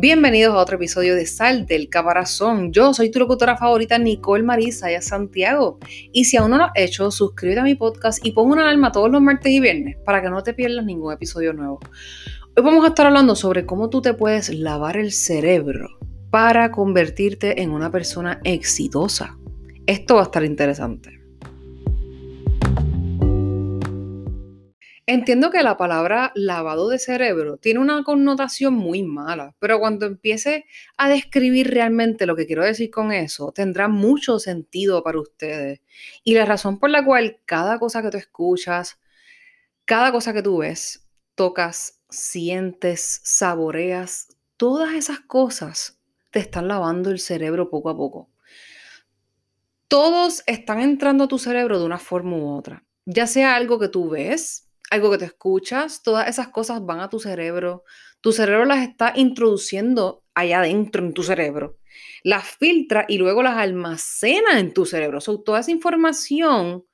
Bienvenidos a otro episodio de Sal del Caparazón. Yo soy tu locutora favorita, Nicole Marisa Santiago. Y si aún no lo has hecho, suscríbete a mi podcast y pon una alarma todos los martes y viernes para que no te pierdas ningún episodio nuevo. Hoy vamos a estar hablando sobre cómo tú te puedes lavar el cerebro para convertirte en una persona exitosa. Esto va a estar interesante. Entiendo que la palabra lavado de cerebro tiene una connotación muy mala, pero cuando empiece a describir realmente lo que quiero decir con eso, tendrá mucho sentido para ustedes. Y la razón por la cual cada cosa que tú escuchas, cada cosa que tú ves, tocas, sientes, saboreas, todas esas cosas te están lavando el cerebro poco a poco. Todos están entrando a tu cerebro de una forma u otra, ya sea algo que tú ves, algo que te escuchas, todas esas cosas van a tu cerebro. Tu cerebro las está introduciendo allá adentro en tu cerebro. Las filtra y luego las almacena en tu cerebro. So, toda esa información,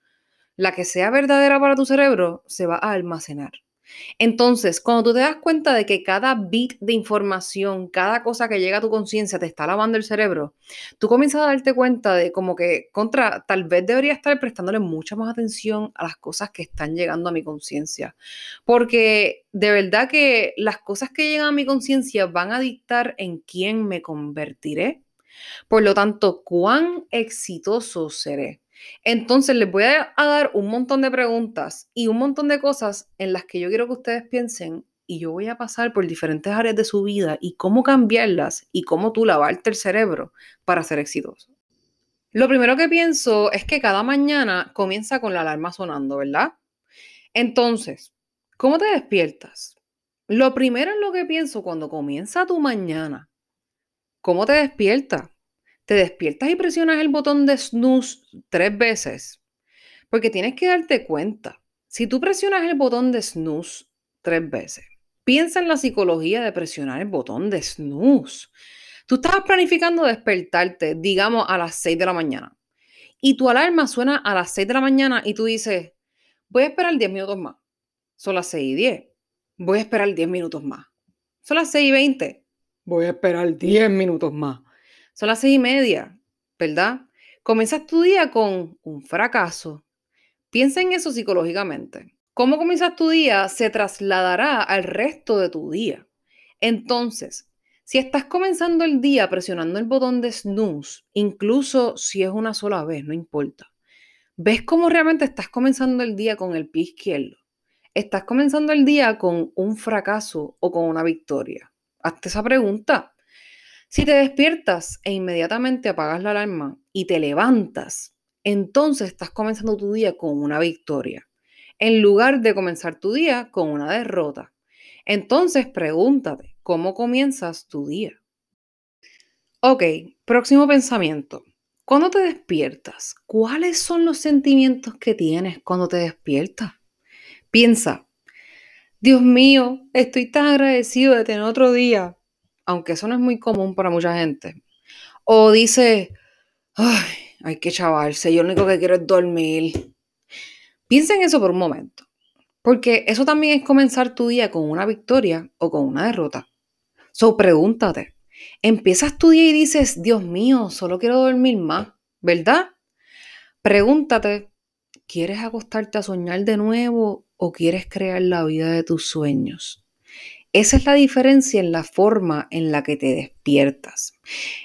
la que sea verdadera para tu cerebro, se va a almacenar. Entonces, cuando tú te das cuenta de que cada bit de información, cada cosa que llega a tu conciencia te está lavando el cerebro, tú comienzas a darte cuenta de como que contra, tal vez debería estar prestándole mucha más atención a las cosas que están llegando a mi conciencia. Porque de verdad que las cosas que llegan a mi conciencia van a dictar en quién me convertiré. Por lo tanto, cuán exitoso seré. Entonces les voy a, dar un montón de preguntas y un montón de cosas en las que yo quiero que ustedes piensen y yo voy a pasar por diferentes áreas de su vida y cómo cambiarlas y cómo tú lavarte el cerebro para ser exitoso. Lo primero que pienso es que cada mañana comienza con la alarma sonando, ¿verdad? Entonces, ¿cómo te despiertas? Lo primero en lo que pienso cuando comienza tu mañana, ¿cómo te despiertas? Te despiertas y presionas el botón de snooze tres veces, porque tienes que darte cuenta, si tú presionas el botón de snooze tres veces, piensa en la psicología de presionar el botón de snooze. Tú estás planificando despertarte, digamos, a las 6 de la mañana. Y tu alarma suena a las 6 de la mañana y tú dices, voy a esperar 10 minutos más. Son las 6 y 10. Voy a esperar 10 minutos más. Son las 6 y 20. Voy a esperar 10 minutos más. Son las seis y media, ¿verdad? Comienzas tu día con un fracaso. Piensa en eso psicológicamente. Cómo comienzas tu día se trasladará al resto de tu día. Entonces, si estás comenzando el día presionando el botón de snooze, incluso si es una sola vez, no importa, ves cómo realmente estás comenzando el día con el pie izquierdo. Estás comenzando el día con un fracaso o con una victoria. Hazte esa pregunta. Si te despiertas e inmediatamente apagas la alarma y te levantas, entonces estás comenzando tu día con una victoria, en lugar de comenzar tu día con una derrota. Entonces pregúntate, ¿cómo comienzas tu día? Ok, próximo pensamiento. Cuando te despiertas, ¿cuáles son los sentimientos que tienes cuando te despiertas? Piensa, Dios mío, estoy tan agradecido de tener otro día aunque eso no es muy común para mucha gente. O dice, ay, hay que chavarse, yo lo único que quiero es dormir. Piensa en eso por un momento, porque eso también es comenzar tu día con una victoria o con una derrota. So, pregúntate, empiezas tu día y dices, Dios mío, solo quiero dormir más, ¿verdad? Pregúntate, ¿quieres acostarte a soñar de nuevo o quieres crear la vida de tus sueños? Esa es la diferencia en la forma en la que te despiertas.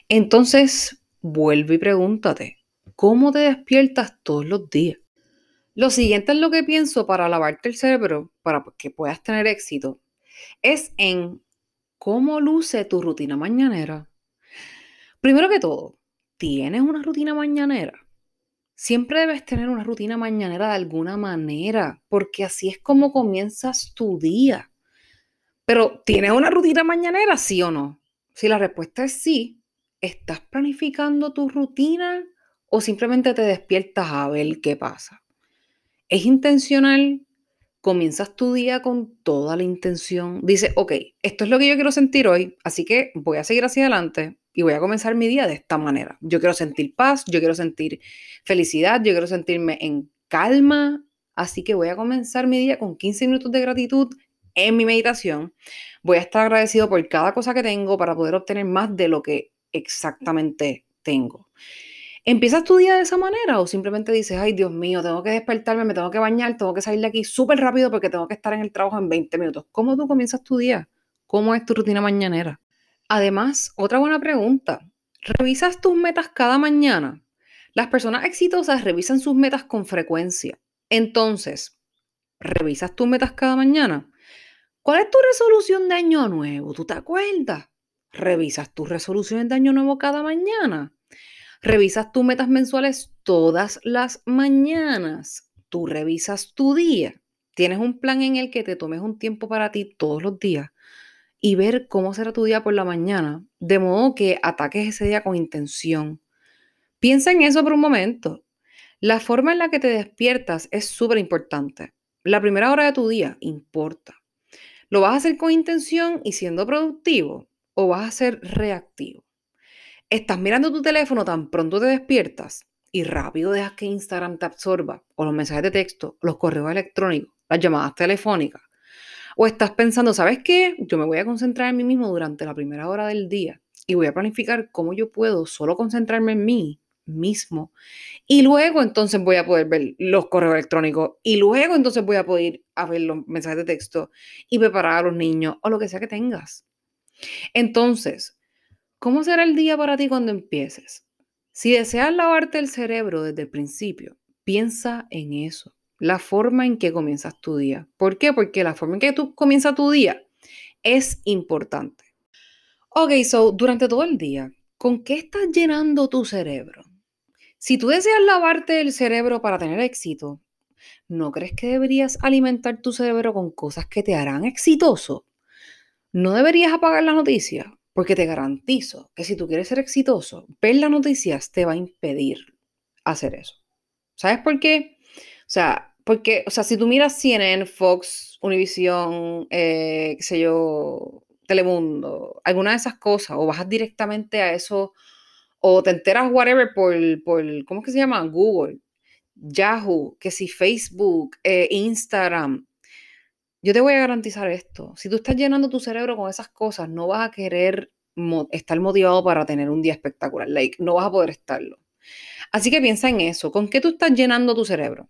Entonces, vuelve y pregúntate, ¿cómo te despiertas todos los días? Lo siguiente en lo que pienso para lavarte el cerebro, para que puedas tener éxito, es en cómo luce tu rutina mañanera. Primero que todo, ¿tienes una rutina mañanera? Siempre debes tener una rutina mañanera de alguna manera, porque así es como comienzas tu día. Pero, ¿tienes una rutina mañanera, sí o no? Si la respuesta es sí, ¿estás planificando tu rutina o simplemente te despiertas a ver qué pasa? ¿Es intencional? ¿Comienzas tu día con toda la intención? Dice, ok, esto es lo que yo quiero sentir hoy, así que voy a seguir hacia adelante y voy a comenzar mi día de esta manera. Yo quiero sentir paz, yo quiero sentir felicidad, yo quiero sentirme en calma, así que voy a comenzar mi día con 15 minutos de gratitud en mi meditación, voy a estar agradecido por cada cosa que tengo para poder obtener más de lo que exactamente tengo. ¿Empiezas tu día de esa manera o simplemente dices, ay Dios mío, tengo que despertarme, me tengo que bañar, tengo que salir de aquí súper rápido porque tengo que estar en el trabajo en 20 minutos? ¿Cómo tú comienzas tu día? ¿Cómo es tu rutina mañanera? Además, otra buena pregunta, ¿revisas tus metas cada mañana? Las personas exitosas revisan sus metas con frecuencia. Entonces, ¿revisas tus metas cada mañana? ¿Cuál es tu resolución de año nuevo? ¿Tú te acuerdas? ¿Revisas tus resoluciones de año nuevo cada mañana? Revisas tus metas mensuales todas las mañanas. Tú revisas tu día. Tienes un plan en el que te tomes un tiempo para ti todos los días y ver cómo será tu día por la mañana, de modo que ataques ese día con intención. Piensa en eso por un momento. La forma en la que te despiertas es súper importante. La primera hora de tu día importa. ¿Lo vas a hacer con intención y siendo productivo o vas a ser reactivo? estás mirando tu teléfono tan pronto te despiertas y rápido dejas que Instagram te absorba, o los mensajes de texto, los correos electrónicos, las llamadas telefónicas, o estás pensando, ¿sabes qué? Yo me voy a concentrar en mí mismo durante la primera hora del día y voy a planificar cómo yo puedo solo concentrarme en mí mismo y luego entonces voy a poder ver los correos electrónicos y luego entonces voy a poder a ver los mensajes de texto y preparar a los niños o lo que sea que tengas. Entonces, ¿Cómo será el día para ti cuando empieces? Si deseas lavarte el cerebro desde el principio, piensa en eso, la forma en que comienzas tu día. ¿Por qué? Porque la forma en que tú comienzas tu día es importante. Ok, so durante todo el día, ¿con qué estás llenando tu cerebro? Si tú deseas lavarte el cerebro para tener éxito, ¿no crees que deberías alimentar tu cerebro con cosas que te harán exitoso? ¿No deberías apagar las noticias? Porque te garantizo que si tú quieres ser exitoso, ver las noticias te va a impedir hacer eso. ¿Sabes por qué? O sea, porque, o sea, si tú miras CNN, Fox, Univision, eh, qué sé yo, Telemundo, alguna de esas cosas, o bajas directamente a eso, o te enteras whatever por, por ¿cómo es que se llama? Google, Yahoo, que si Facebook, eh, Instagram, yo te voy a garantizar esto. Si tú estás llenando tu cerebro con esas cosas, no vas a querer estar motivado para tener un día espectacular. Like, no vas a poder estarlo. Así que piensa en eso. ¿Con qué tú estás llenando tu cerebro?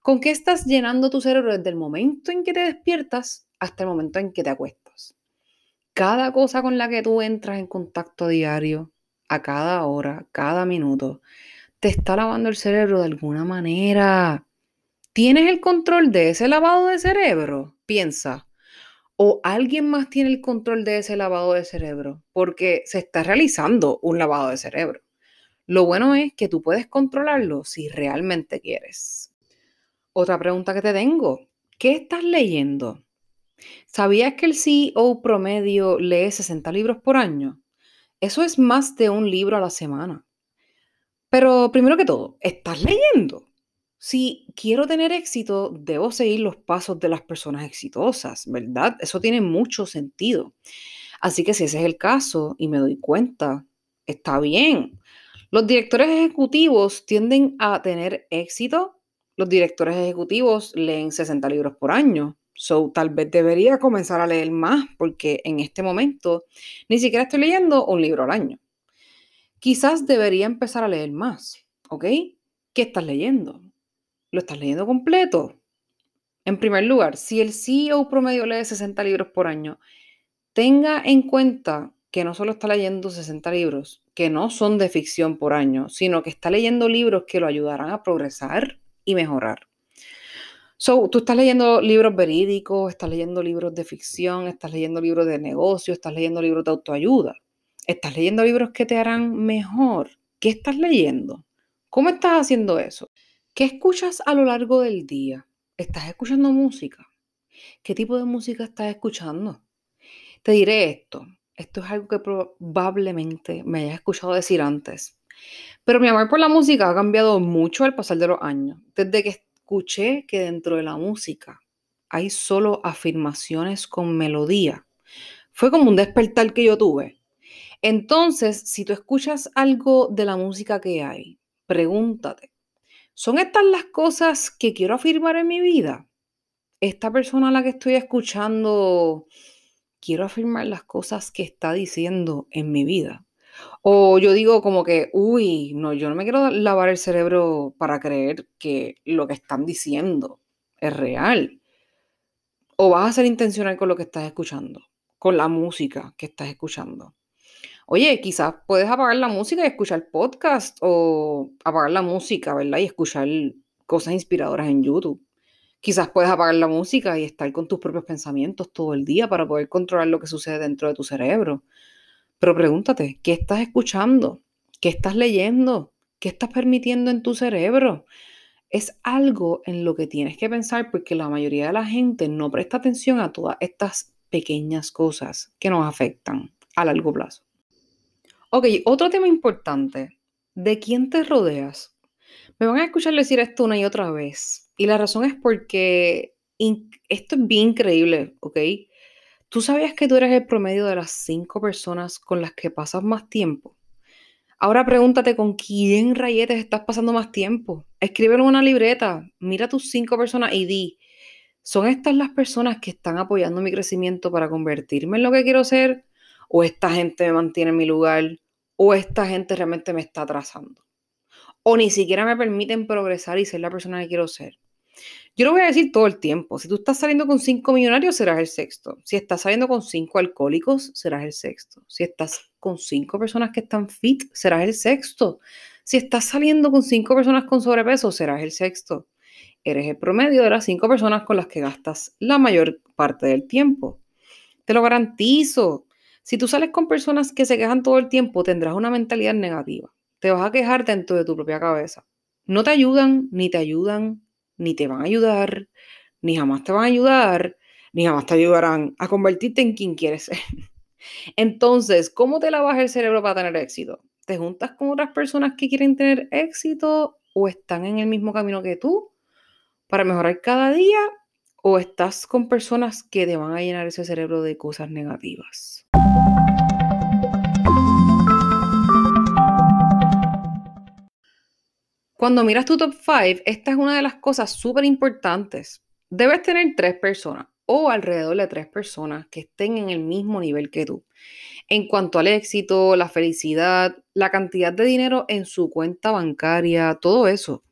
¿Con qué estás llenando tu cerebro desde el momento en que te despiertas hasta el momento en que te acuestas? Cada cosa con la que tú entras en contacto diario, a cada hora, cada minuto, te está lavando el cerebro de alguna manera. ¿Tienes el control de ese lavado de cerebro? Piensa. ¿O alguien más tiene el control de ese lavado de cerebro? Porque se está realizando un lavado de cerebro. Lo bueno es que tú puedes controlarlo si realmente quieres. Otra pregunta que te tengo. ¿Qué estás leyendo? ¿Sabías que el CEO promedio lee 60 libros por año? Eso es más de un libro a la semana. Pero primero que todo, ¿estás leyendo? Si quiero tener éxito, debo seguir los pasos de las personas exitosas, ¿verdad? Eso tiene mucho sentido. Así que si ese es el caso y me doy cuenta, está bien. Los directores ejecutivos tienden a tener éxito. Los directores ejecutivos leen 60 libros por año. So, tal vez debería comenzar a leer más porque en este momento ni siquiera estoy leyendo un libro al año. Quizás debería empezar a leer más, ¿ok? ¿Qué estás leyendo? ¿Lo estás leyendo completo? En primer lugar, si el CEO promedio lee 60 libros por año, tenga en cuenta que no solo está leyendo 60 libros, que no son de ficción por año, sino que está leyendo libros que lo ayudarán a progresar y mejorar. So, tú estás leyendo libros verídicos, estás leyendo libros de ficción, estás leyendo libros de negocio, estás leyendo libros de autoayuda, estás leyendo libros que te harán mejor. ¿Qué estás leyendo? ¿Cómo estás haciendo eso? ¿Qué escuchas a lo largo del día? ¿Estás escuchando música? ¿Qué tipo de música estás escuchando? Te diré esto. Esto es algo que probablemente me hayas escuchado decir antes. Pero mi amor por la música ha cambiado mucho al pasar de los años. Desde que escuché que dentro de la música hay solo afirmaciones con melodía. Fue como un despertar que yo tuve. Entonces, si tú escuchas algo de la música que hay, pregúntate, ¿Son estas las cosas que quiero afirmar en mi vida? esta persona a la que estoy escuchando, quiero afirmar las cosas que está diciendo en mi vida. O yo digo como que, uy, no, yo no me quiero lavar el cerebro para creer que lo que están diciendo es real. O vas a ser intencional con lo que estás escuchando, con la música que estás escuchando. Oye, quizás puedes apagar la música y escuchar podcast o apagar la música, ¿verdad? Y escuchar cosas inspiradoras en YouTube. Quizás puedes apagar la música y estar con tus propios pensamientos todo el día para poder controlar lo que sucede dentro de tu cerebro. Pero pregúntate, ¿qué estás escuchando? ¿Qué estás leyendo? ¿Qué estás permitiendo en tu cerebro? Es algo en lo que tienes que pensar porque la mayoría de la gente no presta atención a todas estas pequeñas cosas que nos afectan a largo plazo. Ok, otro tema importante. ¿De quién te rodeas? Me van a escuchar decir esto una y otra vez. Y la razón es porque esto es bien increíble, ¿ok? ¿Tú sabías que tú eres el promedio de las cinco personas con las que pasas más tiempo? Ahora pregúntate con quién rayetes estás pasando más tiempo. Escríbelo en una libreta, mira tus cinco personas y di, ¿son estas las personas que están apoyando mi crecimiento para convertirme en lo que quiero ser? ¿O esta gente me mantiene en mi lugar? ¿O esta gente realmente me está atrasando? ¿O ni siquiera me permiten progresar y ser la persona que quiero ser? Yo lo voy a decir todo el tiempo. Si tú estás saliendo con cinco millonarios, serás el sexto. Si estás saliendo con cinco alcohólicos, serás el sexto. Si estás con cinco personas que están fit, serás el sexto. Si estás saliendo con cinco personas con sobrepeso, serás el sexto. Eres el promedio de las cinco personas con las que gastas la mayor parte del tiempo. Te lo garantizo. Si tú sales con personas que se quejan todo el tiempo, tendrás una mentalidad negativa. Te vas a quejar dentro de tu propia cabeza. No te ayudan, ni te ayudan, ni te van a ayudar, ni jamás te van a ayudar, ni jamás te ayudarán a convertirte en quien quieres ser. Entonces, ¿cómo te lavas el cerebro para tener éxito? ¿Te juntas con otras personas que quieren tener éxito o están en el mismo camino que tú para mejorar cada día? ¿O estás con personas que te van a llenar ese cerebro de cosas negativas? Cuando miras tu top 5, esta es una de las cosas súper importantes. Debes tener tres personas o alrededor de tres personas que estén en el mismo nivel que tú. En cuanto al éxito, la felicidad, la cantidad de dinero en su cuenta bancaria, todo eso.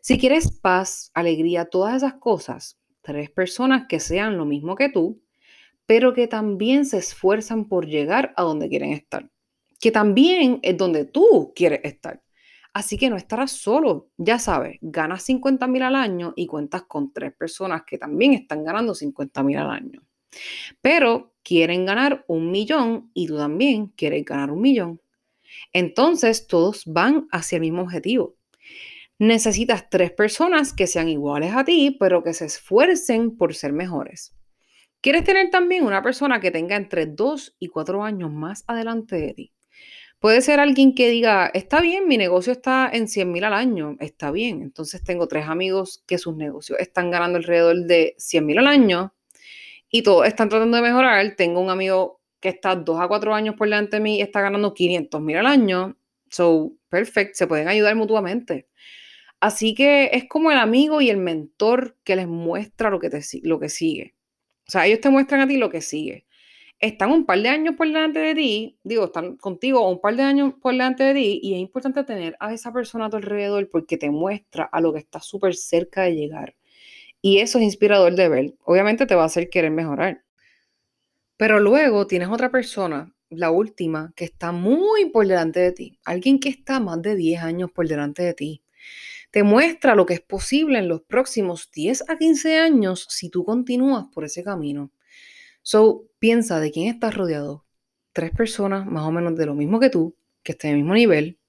Si quieres paz, alegría, todas esas cosas, tres personas que sean lo mismo que tú, pero que también se esfuerzan por llegar a donde quieren estar. Que también es donde tú quieres estar. Así que no estarás solo. Ya sabes, ganas 50 mil al año y cuentas con tres personas que también están ganando 50 mil al año. Pero quieren ganar un millón y tú también quieres ganar un millón. Entonces todos van hacia el mismo objetivo. Necesitas tres personas que sean iguales a ti, pero que se esfuercen por ser mejores. Quieres tener también una persona que tenga entre 2 y 4 años más adelante de ti. Puede ser alguien que diga, está bien, mi negocio está en 100 mil al año, está bien. Entonces tengo tres amigos que sus negocios están ganando alrededor de 100 mil al año y todos están tratando de mejorar. Tengo un amigo que está dos a cuatro años por delante de mí y está ganando 500 mil al año. So, perfect, se pueden ayudar mutuamente. Así que es como el amigo y el mentor que les muestra lo que, te, lo que sigue. O sea, ellos te muestran a ti lo que sigue están un par de años por delante de ti, digo, están contigo un par de años por delante de ti y es importante tener a esa persona a tu alrededor porque te muestra a lo que está súper cerca de llegar. Y eso es inspirador de ver. Obviamente te va a hacer querer mejorar. Pero luego tienes otra persona, la última, que está muy por delante de ti. Alguien que está más de 10 años por delante de ti. Te muestra lo que es posible en los próximos 10 a 15 años si tú continúas por ese camino. So, piensa de quién estás rodeado. Tres personas más o menos de lo mismo que tú, que estén el mismo nivel.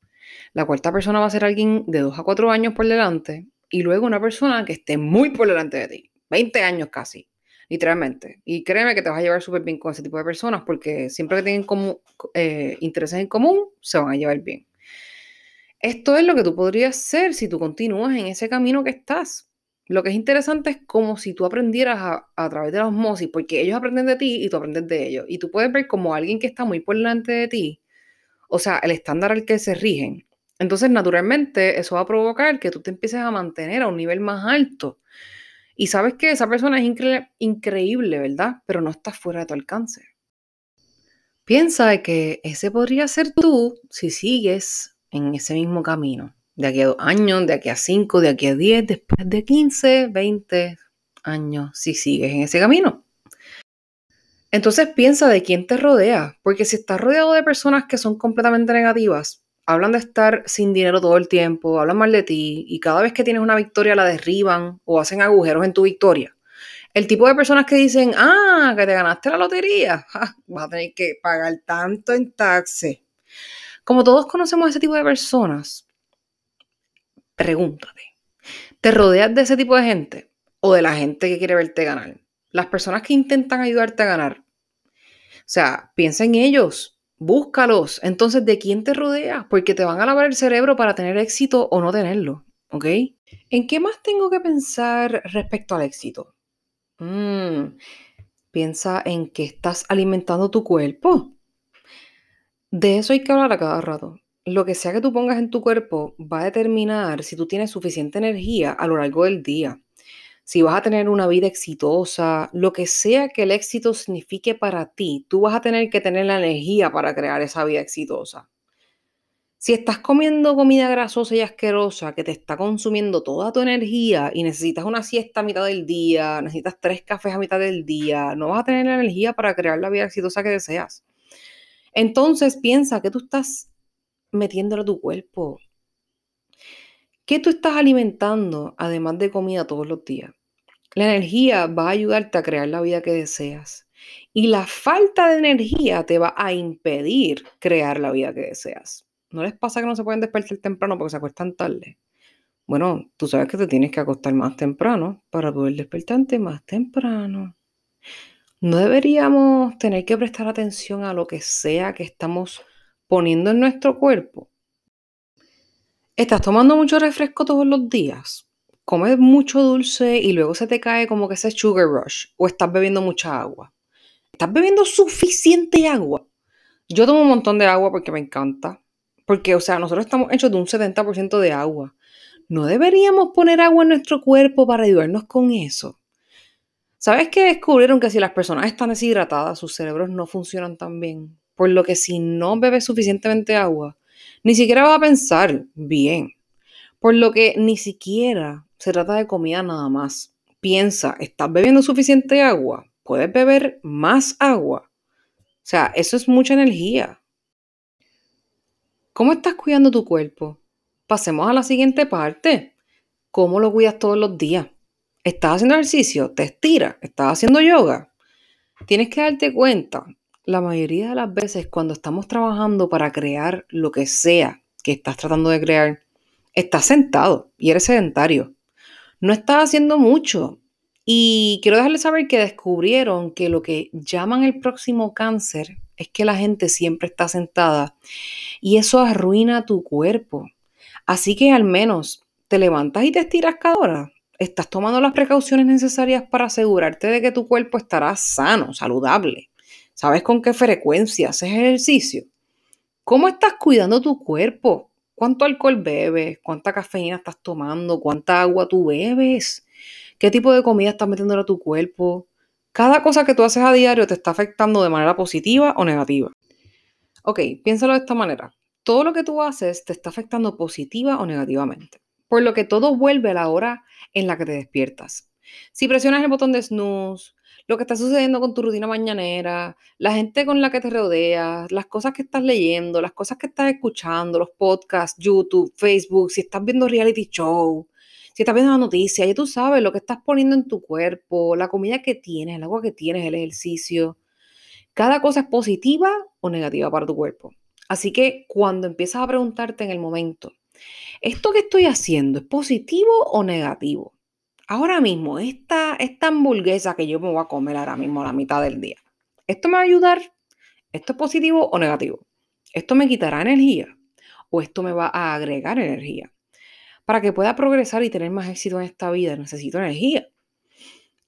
La cuarta persona va a ser alguien de dos a cuatro años por delante. Y luego una persona que esté muy por delante de ti. 20 años casi, literalmente. Y créeme que te vas a llevar súper bien con ese tipo de personas porque siempre que tienen eh, intereses en común, se van a llevar bien. Esto es lo que tú podrías ser si tú continúas en ese camino que estás. Lo que es interesante es como si tú aprendieras a, través de la osmosis, porque ellos aprenden de ti y tú aprendes de ellos. Y tú puedes ver como alguien que está muy por delante de ti, o sea, el estándar al que se rigen. Entonces, naturalmente, eso va a provocar que tú te empieces a mantener a un nivel más alto. Y sabes que esa persona es increíble, ¿verdad? Pero no está fuera de tu alcance. Piensa que ese podría ser tú si sigues en ese mismo camino. De aquí a dos años, de aquí a cinco, de aquí a diez, después de quince, veinte años, si sigues en ese camino. Entonces piensa de quién te rodea, porque si estás rodeado de personas que son completamente negativas, hablan de estar sin dinero todo el tiempo, hablan mal de ti y cada vez que tienes una victoria la derriban o hacen agujeros en tu victoria. El tipo de personas que dicen, ah, que te ganaste la lotería, vas a tener que pagar tanto en taxes. Como todos conocemos a ese tipo de personas, pregúntate, ¿te rodeas de ese tipo de gente o de la gente que quiere verte ganar? Las personas que intentan ayudarte a ganar. O sea, piensa en ellos, Búscalos. Entonces, ¿de quién te rodeas? Porque te van a lavar el cerebro para tener éxito o no tenerlo. ¿Ok? ¿En qué más tengo que pensar respecto al éxito? Mm, piensa en que estás alimentando tu cuerpo. De eso hay que hablar a cada rato. Lo que sea que tú pongas en tu cuerpo va a determinar si tú tienes suficiente energía a lo largo del día si vas a tener una vida exitosa, lo que sea que el éxito signifique para ti, tú vas a tener que tener la energía para crear esa vida exitosa. Si estás comiendo comida grasosa y asquerosa que te está consumiendo toda tu energía y necesitas una siesta a mitad del día, necesitas tres cafés a mitad del día, no vas a tener la energía para crear la vida exitosa que deseas. Entonces piensa que tú estás metiéndolo a tu cuerpo. ¿Qué tú estás alimentando además de comida todos los días? La energía va a ayudarte a crear la vida que deseas. Y la falta de energía te va a impedir crear la vida que deseas. ¿No les pasa que no se pueden despertar temprano porque se acuestan tarde? Bueno, tú sabes que te tienes que acostar más temprano para poder despertarte más temprano. No deberíamos tener que prestar atención a lo que sea que estamos poniendo en nuestro cuerpo. ¿Estás tomando mucho refresco todos los días? comes mucho dulce y luego se te cae como que ese sugar rush o estás bebiendo mucha agua. ¿Estás bebiendo suficiente agua? Yo tomo un montón de agua porque me encanta. Porque, o sea, nosotros estamos hechos de un 70% de agua. ¿No deberíamos poner agua en nuestro cuerpo para ayudarnos con eso? ¿Sabes que descubrieron que si las personas están deshidratadas, sus cerebros no funcionan tan bien? Por lo que si no bebes suficientemente agua, ni siquiera vas a pensar bien. Por lo que ni siquiera se trata de comida nada más. Piensa, ¿estás bebiendo suficiente agua? ¿Puedes beber más agua? O sea, eso es mucha energía. ¿Cómo estás cuidando tu cuerpo? Pasemos a la siguiente parte. ¿Cómo lo cuidas todos los días? ¿Estás haciendo ejercicio? ¿Te estiras? ¿Estás haciendo yoga? Tienes que darte cuenta, la mayoría de las veces cuando estamos trabajando para crear lo que sea que estás tratando de crear, estás sentado y eres sedentario no estaba haciendo mucho. Y quiero dejarles saber que descubrieron que lo que llaman el próximo cáncer es que la gente siempre está sentada y eso arruina tu cuerpo. Así que al menos te levantas y te estiras cada hora. Estás tomando las precauciones necesarias para asegurarte de que tu cuerpo estará sano, saludable. ¿Sabes con qué frecuencia haces ejercicio? ¿Cómo estás cuidando tu cuerpo? ¿Cuánto alcohol bebes? ¿Cuánta cafeína estás tomando? ¿Cuánta agua tú bebes? ¿Qué tipo de comida estás metiendo a tu cuerpo? Cada cosa que tú haces a diario te está afectando de manera positiva o negativa. Ok, piénsalo de esta manera. Todo lo que tú haces te está afectando positiva o negativamente. Por lo que todo vuelve a la hora en la que te despiertas. Si presionas el botón de snooze, lo que está sucediendo con tu rutina mañanera, la gente con la que te rodeas, las cosas que estás leyendo, las cosas que estás escuchando, los podcasts, YouTube, Facebook, si estás viendo reality show, si estás viendo la noticia, ya tú sabes lo que estás poniendo en tu cuerpo, la comida que tienes, el agua que tienes, el ejercicio. Cada cosa es positiva o negativa para tu cuerpo. Así que cuando empiezas a preguntarte en el momento, ¿esto que estoy haciendo es positivo o negativo? Ahora mismo, esta, esta hamburguesa que yo me voy a comer ahora mismo a la mitad del día, ¿esto me va a ayudar? ¿Esto es positivo o negativo? ¿Esto me quitará energía o esto me va a agregar energía? Para que pueda progresar y tener más éxito en esta vida necesito energía.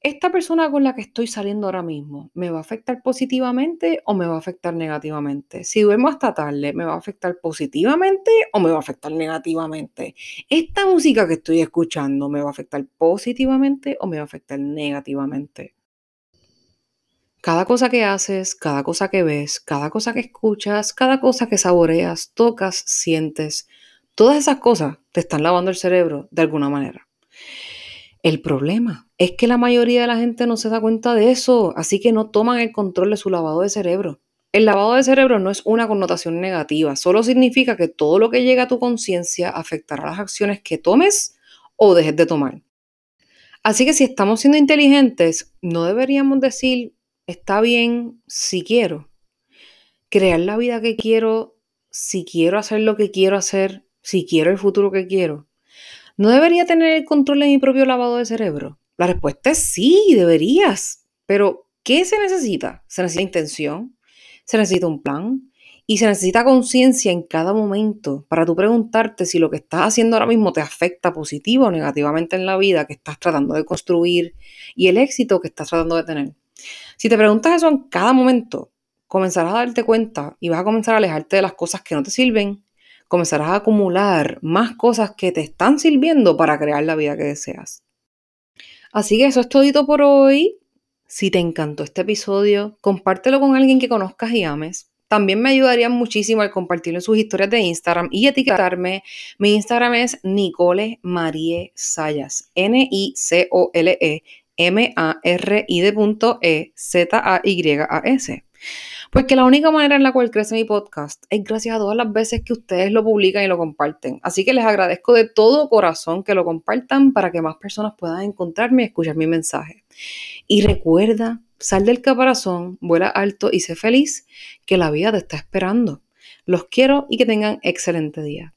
Esta persona con la que estoy saliendo ahora mismo, ¿me va a afectar positivamente o me va a afectar negativamente? Si duermo hasta tarde, ¿me va a afectar positivamente o me va a afectar negativamente? Esta música que estoy escuchando, ¿me va a afectar positivamente o me va a afectar negativamente? Cada cosa que haces, cada cosa que ves, cada cosa que escuchas, cada cosa que saboreas, tocas, sientes, todas esas cosas te están lavando el cerebro de alguna manera. El problema es que la mayoría de la gente no se da cuenta de eso, así que no toman el control de su lavado de cerebro. El lavado de cerebro no es una connotación negativa, solo significa que todo lo que llega a tu conciencia afectará las acciones que tomes o dejes de tomar. Así que si estamos siendo inteligentes, no deberíamos decir, está bien si quiero. Crear la vida que quiero, si quiero hacer lo que quiero hacer, si quiero el futuro que quiero. ¿No debería tener el control de mi propio lavado de cerebro? La respuesta es sí, deberías. Pero, ¿qué se necesita? Se necesita intención, se necesita un plan y se necesita conciencia en cada momento para tú preguntarte si lo que estás haciendo ahora mismo te afecta positivo o negativamente en la vida que estás tratando de construir y el éxito que estás tratando de tener. Si te preguntas eso en cada momento, comenzarás a darte cuenta y vas a comenzar a alejarte de las cosas que no te sirven comenzarás a acumular más cosas que te están sirviendo para crear la vida que deseas. Así que eso es todito por hoy. Si te encantó este episodio, compártelo con alguien que conozcas y ames. También me ayudaría muchísimo al compartirlo en sus historias de Instagram y etiquetarme. Mi Instagram es Nicole Marie Sayas. N-I-C-O-L-E M-A-R-I de punto E Z-A-Y-A-S. Porque la única manera en la cual crece mi podcast es gracias a todas las veces que ustedes lo publican y lo comparten. Así que les agradezco de todo corazón que lo compartan para que más personas puedan encontrarme y escuchar mi mensaje. Y recuerda, sal del caparazón, vuela alto y sé feliz, que la vida te está esperando. Los quiero y que tengan excelente día.